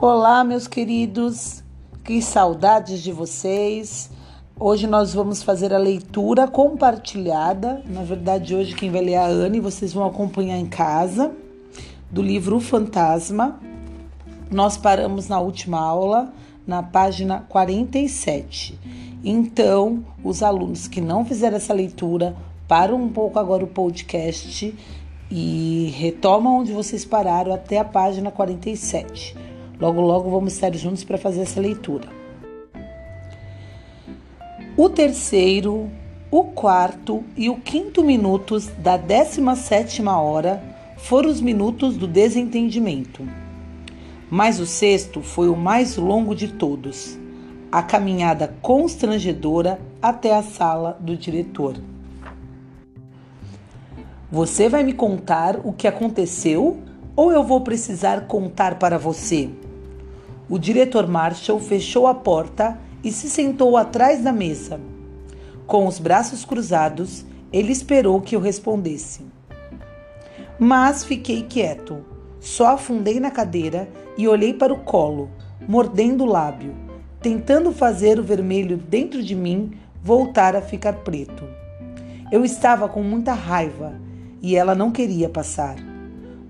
Olá, meus queridos, que saudades de vocês. Hoje nós vamos fazer a leitura compartilhada. Na verdade, hoje quem vai ler é a Anne, vocês vão acompanhar em casa, do livro O Fantasma. Nós paramos na última aula, na página 47. Então, os alunos que não fizeram essa leitura, param um pouco agora o podcast e retomam onde vocês pararam até a página 47. Logo, logo vamos estar juntos para fazer essa leitura. O terceiro, o quarto e o quinto minutos da 17 hora foram os minutos do desentendimento. Mas o sexto foi o mais longo de todos, a caminhada constrangedora até a sala do diretor. Você vai me contar o que aconteceu ou eu vou precisar contar para você? O diretor Marshall fechou a porta e se sentou atrás da mesa. Com os braços cruzados, ele esperou que eu respondesse. Mas fiquei quieto. Só afundei na cadeira e olhei para o colo, mordendo o lábio, tentando fazer o vermelho dentro de mim voltar a ficar preto. Eu estava com muita raiva e ela não queria passar.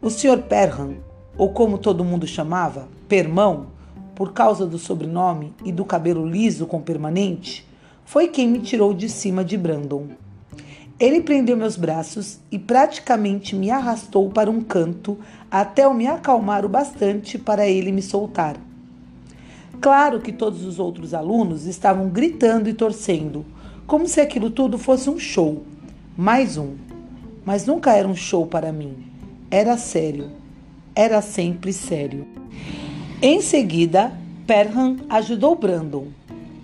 O Sr. Perham, ou como todo mundo chamava, Permão, por causa do sobrenome e do cabelo liso com permanente, foi quem me tirou de cima de Brandon. Ele prendeu meus braços e praticamente me arrastou para um canto até eu me acalmar o bastante para ele me soltar. Claro que todos os outros alunos estavam gritando e torcendo, como se aquilo tudo fosse um show. Mais um. Mas nunca era um show para mim. Era sério. Era sempre sério. Em seguida, Perham ajudou Brandon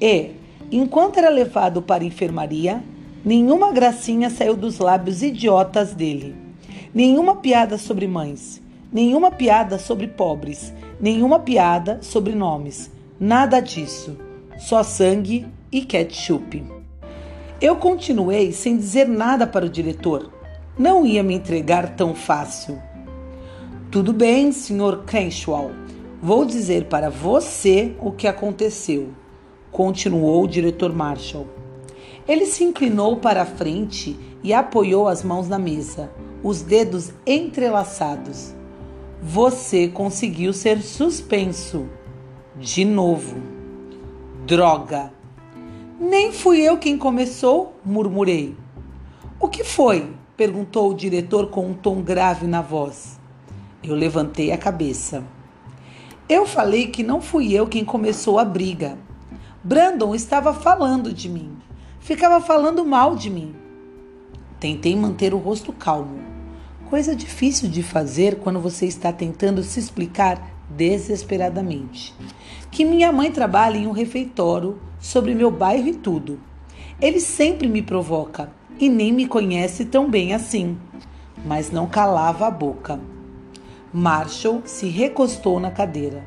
e, enquanto era levado para a enfermaria, nenhuma gracinha saiu dos lábios idiotas dele. Nenhuma piada sobre mães, nenhuma piada sobre pobres, nenhuma piada sobre nomes. Nada disso. Só sangue e ketchup. Eu continuei sem dizer nada para o diretor. Não ia me entregar tão fácil. Tudo bem, Sr. Crenshaw. Vou dizer para você o que aconteceu, continuou o diretor Marshall. Ele se inclinou para a frente e apoiou as mãos na mesa, os dedos entrelaçados. Você conseguiu ser suspenso. De novo. Droga! Nem fui eu quem começou, murmurei. O que foi? perguntou o diretor com um tom grave na voz. Eu levantei a cabeça. Eu falei que não fui eu quem começou a briga. Brandon estava falando de mim. Ficava falando mal de mim. Tentei manter o rosto calmo. Coisa difícil de fazer quando você está tentando se explicar desesperadamente. Que minha mãe trabalha em um refeitório sobre meu bairro e tudo. Ele sempre me provoca e nem me conhece tão bem assim. Mas não calava a boca. Marshall se recostou na cadeira.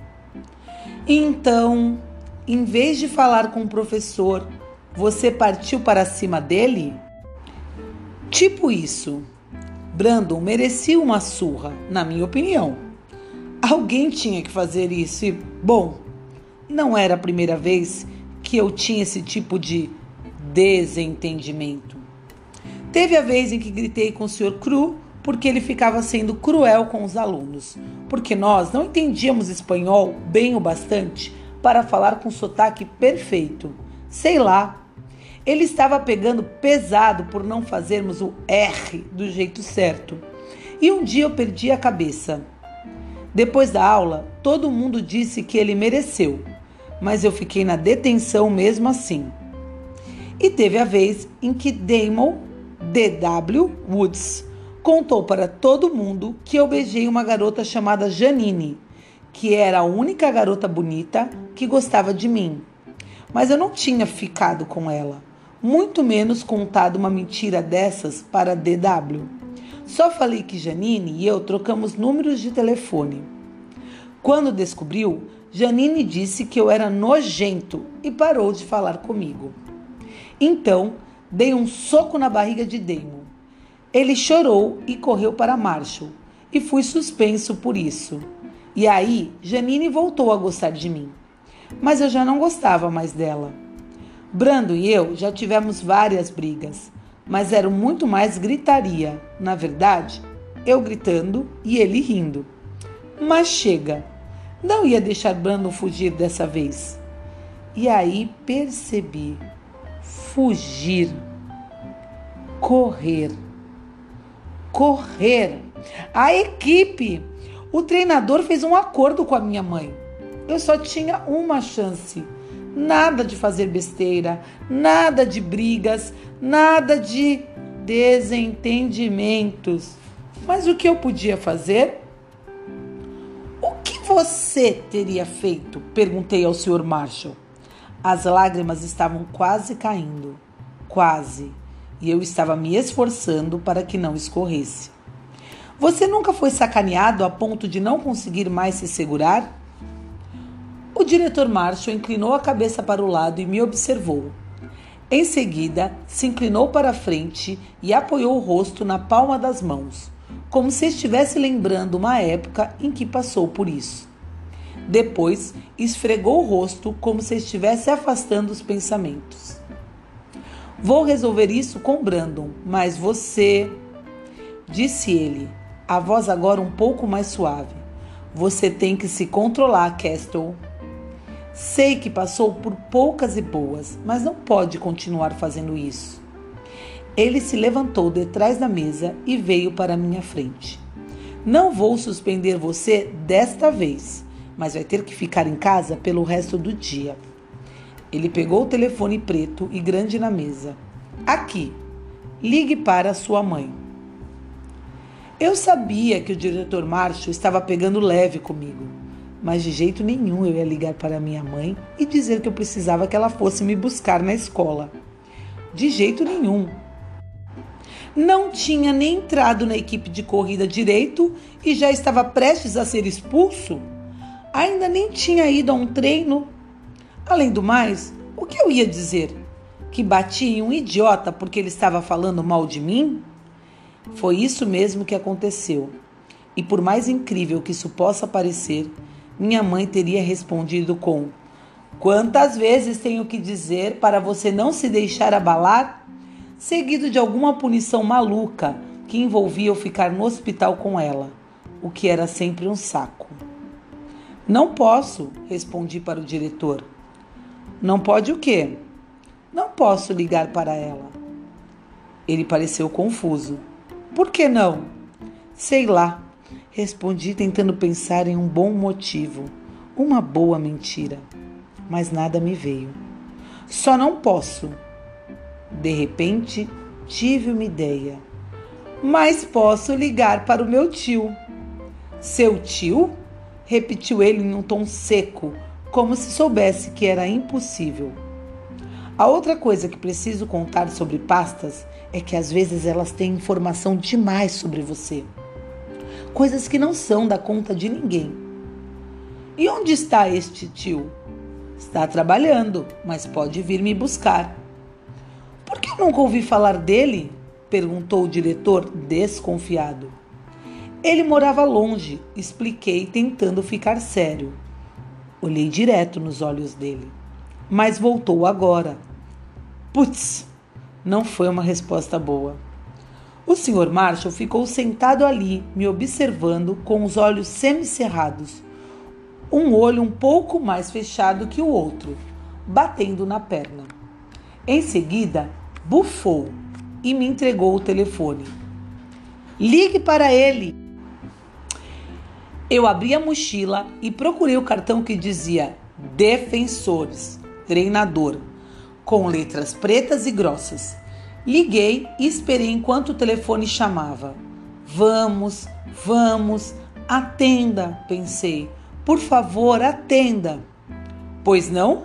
Então, em vez de falar com o professor, você partiu para cima dele? Tipo isso. Brandon merecia uma surra, na minha opinião. Alguém tinha que fazer isso e, bom, não era a primeira vez que eu tinha esse tipo de desentendimento. Teve a vez em que gritei com o Sr. Cru porque ele ficava sendo cruel com os alunos, porque nós não entendíamos espanhol bem o bastante para falar com sotaque perfeito. Sei lá. Ele estava pegando pesado por não fazermos o R do jeito certo. E um dia eu perdi a cabeça. Depois da aula, todo mundo disse que ele mereceu, mas eu fiquei na detenção mesmo assim. E teve a vez em que Damon D.W. Woods contou para todo mundo que eu beijei uma garota chamada Janine, que era a única garota bonita que gostava de mim. Mas eu não tinha ficado com ela, muito menos contado uma mentira dessas para DW. Só falei que Janine e eu trocamos números de telefone. Quando descobriu, Janine disse que eu era nojento e parou de falar comigo. Então, dei um soco na barriga de Damon. Ele chorou e correu para Marshall, e fui suspenso por isso. E aí, Janine voltou a gostar de mim. Mas eu já não gostava mais dela. Brando e eu já tivemos várias brigas, mas eram muito mais gritaria. Na verdade, eu gritando e ele rindo. Mas chega, não ia deixar Brandon fugir dessa vez. E aí percebi: fugir, correr, correr. A equipe, o treinador fez um acordo com a minha mãe. Eu só tinha uma chance. Nada de fazer besteira, nada de brigas, nada de desentendimentos. Mas o que eu podia fazer? O que você teria feito? Perguntei ao Sr. Marshall. As lágrimas estavam quase caindo, quase, e eu estava me esforçando para que não escorresse. Você nunca foi sacaneado a ponto de não conseguir mais se segurar? O diretor Marshall inclinou a cabeça para o lado e me observou. Em seguida, se inclinou para a frente e apoiou o rosto na palma das mãos, como se estivesse lembrando uma época em que passou por isso. Depois, esfregou o rosto como se estivesse afastando os pensamentos. Vou resolver isso com Brandon, mas você. Disse ele, a voz agora um pouco mais suave. Você tem que se controlar, Castle. Sei que passou por poucas e boas, mas não pode continuar fazendo isso. Ele se levantou detrás da mesa e veio para minha frente. Não vou suspender você desta vez mas vai ter que ficar em casa pelo resto do dia. Ele pegou o telefone preto e grande na mesa. Aqui, ligue para sua mãe. Eu sabia que o diretor Marshall estava pegando leve comigo, mas de jeito nenhum eu ia ligar para minha mãe e dizer que eu precisava que ela fosse me buscar na escola. De jeito nenhum. Não tinha nem entrado na equipe de corrida direito e já estava prestes a ser expulso ainda nem tinha ido a um treino. Além do mais, o que eu ia dizer? Que bati em um idiota porque ele estava falando mal de mim? Foi isso mesmo que aconteceu. E por mais incrível que isso possa parecer, minha mãe teria respondido com: Quantas vezes tenho que dizer para você não se deixar abalar? Seguido de alguma punição maluca que envolvia eu ficar no hospital com ela, o que era sempre um saco. Não posso, respondi para o diretor. Não pode o quê? Não posso ligar para ela. Ele pareceu confuso. Por que não? Sei lá, respondi tentando pensar em um bom motivo, uma boa mentira. Mas nada me veio. Só não posso. De repente, tive uma ideia. Mas posso ligar para o meu tio. Seu tio? repetiu ele em um tom seco, como se soubesse que era impossível. A outra coisa que preciso contar sobre pastas é que às vezes elas têm informação demais sobre você. Coisas que não são da conta de ninguém. E onde está este tio? Está trabalhando, mas pode vir me buscar. Por que nunca ouvi falar dele? perguntou o diretor, desconfiado. Ele morava longe, expliquei, tentando ficar sério. Olhei direto nos olhos dele, mas voltou agora. Putz, não foi uma resposta boa. O Sr. Marshall ficou sentado ali, me observando com os olhos semicerrados, um olho um pouco mais fechado que o outro, batendo na perna. Em seguida, bufou e me entregou o telefone. Ligue para ele! Eu abri a mochila e procurei o cartão que dizia Defensores, treinador, com letras pretas e grossas. Liguei e esperei enquanto o telefone chamava. Vamos, vamos, atenda, pensei. Por favor, atenda. Pois não?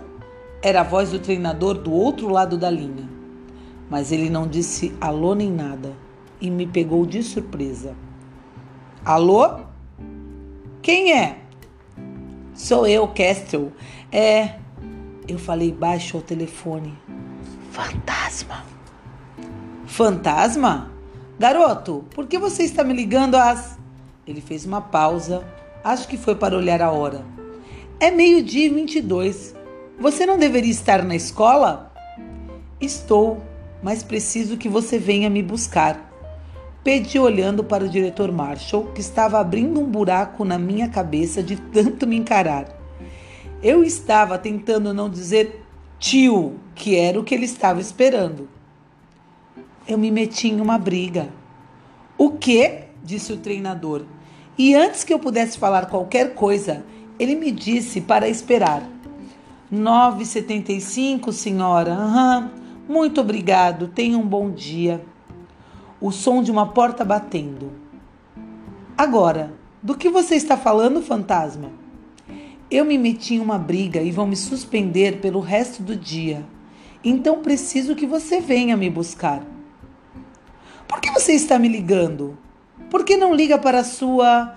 Era a voz do treinador do outro lado da linha. Mas ele não disse alô nem nada e me pegou de surpresa. Alô? Quem é? Sou eu, Castle. É. Eu falei baixo ao telefone. Fantasma. Fantasma? Garoto, por que você está me ligando às. Ele fez uma pausa, Acho que foi para olhar a hora. É meio-dia e 22. Você não deveria estar na escola? Estou, mas preciso que você venha me buscar. Pedi olhando para o diretor Marshall, que estava abrindo um buraco na minha cabeça de tanto me encarar. Eu estava tentando não dizer tio, que era o que ele estava esperando. Eu me meti em uma briga. O quê? disse o treinador. E antes que eu pudesse falar qualquer coisa, ele me disse para esperar. 9,75, senhora. Uhum. Muito obrigado. Tenha um bom dia o som de uma porta batendo. Agora, do que você está falando, fantasma? Eu me meti em uma briga e vão me suspender pelo resto do dia. Então preciso que você venha me buscar. Por que você está me ligando? Por que não liga para a sua.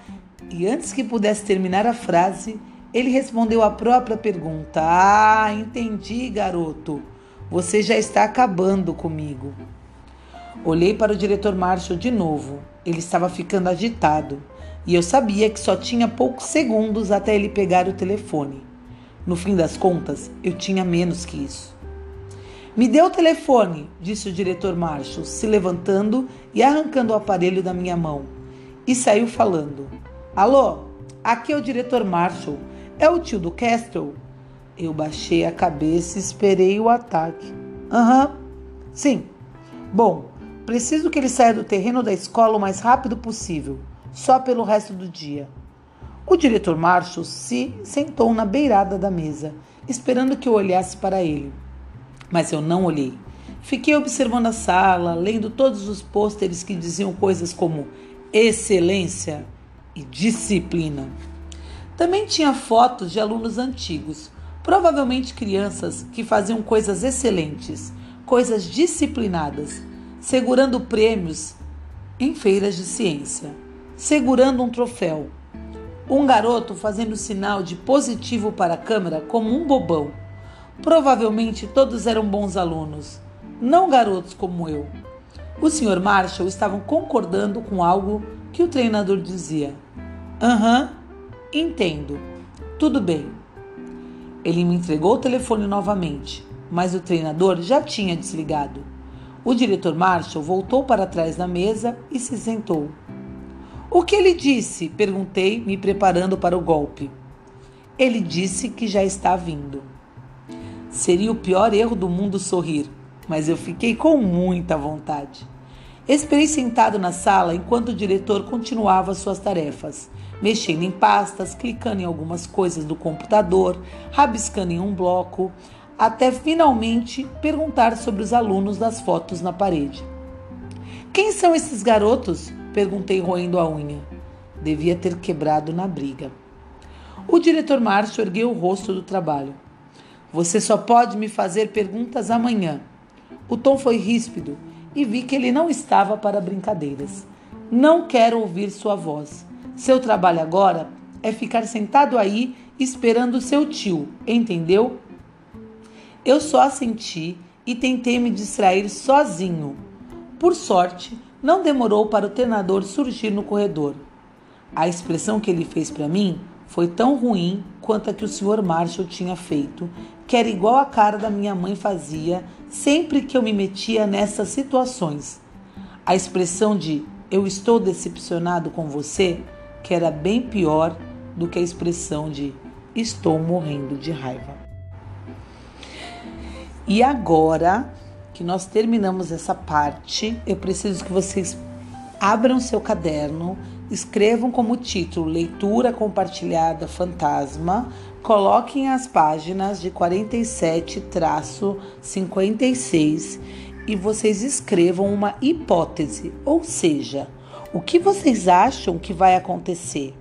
E antes que pudesse terminar a frase, ele respondeu a própria pergunta: Ah, entendi, garoto. Você já está acabando comigo. Olhei para o diretor Marshall de novo. Ele estava ficando agitado e eu sabia que só tinha poucos segundos até ele pegar o telefone. No fim das contas, eu tinha menos que isso. Me dê o telefone, disse o diretor Marshall, se levantando e arrancando o aparelho da minha mão. E saiu falando: Alô, aqui é o diretor Marshall. É o tio do Castle? Eu baixei a cabeça e esperei o ataque. Aham, uhum. sim. Bom, Preciso que ele saia do terreno da escola o mais rápido possível, só pelo resto do dia. O diretor Marshall se sentou na beirada da mesa, esperando que eu olhasse para ele. Mas eu não olhei. Fiquei observando a sala, lendo todos os pôsteres que diziam coisas como excelência e disciplina. Também tinha fotos de alunos antigos, provavelmente crianças que faziam coisas excelentes, coisas disciplinadas segurando prêmios em feiras de ciência, segurando um troféu. Um garoto fazendo sinal de positivo para a câmera como um bobão. Provavelmente todos eram bons alunos, não garotos como eu. O Sr. Marshall estava concordando com algo que o treinador dizia. Aham, entendo. Tudo bem. Ele me entregou o telefone novamente, mas o treinador já tinha desligado. O diretor Marshall voltou para trás da mesa e se sentou. O que ele disse? perguntei, me preparando para o golpe. Ele disse que já está vindo. Seria o pior erro do mundo sorrir, mas eu fiquei com muita vontade. Esperei sentado na sala enquanto o diretor continuava suas tarefas, mexendo em pastas, clicando em algumas coisas do computador, rabiscando em um bloco, até finalmente perguntar sobre os alunos das fotos na parede. Quem são esses garotos? perguntei roendo a unha. Devia ter quebrado na briga. O diretor Márcio ergueu o rosto do trabalho. Você só pode me fazer perguntas amanhã. O tom foi ríspido e vi que ele não estava para brincadeiras. Não quero ouvir sua voz. Seu trabalho agora é ficar sentado aí esperando seu tio, entendeu? Eu só assenti e tentei me distrair sozinho. Por sorte, não demorou para o treinador surgir no corredor. A expressão que ele fez para mim foi tão ruim quanto a que o Sr. Marshall tinha feito, que era igual a cara da minha mãe fazia sempre que eu me metia nessas situações. A expressão de eu estou decepcionado com você, que era bem pior do que a expressão de estou morrendo de raiva. E agora que nós terminamos essa parte, eu preciso que vocês abram seu caderno, escrevam como título Leitura Compartilhada Fantasma, coloquem as páginas de 47-56 e vocês escrevam uma hipótese, ou seja, o que vocês acham que vai acontecer?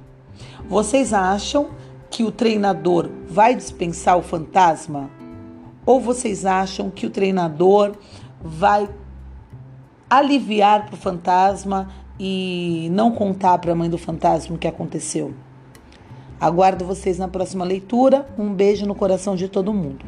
Vocês acham que o treinador vai dispensar o fantasma? Ou vocês acham que o treinador vai aliviar para o fantasma e não contar para a mãe do fantasma o que aconteceu? Aguardo vocês na próxima leitura. Um beijo no coração de todo mundo.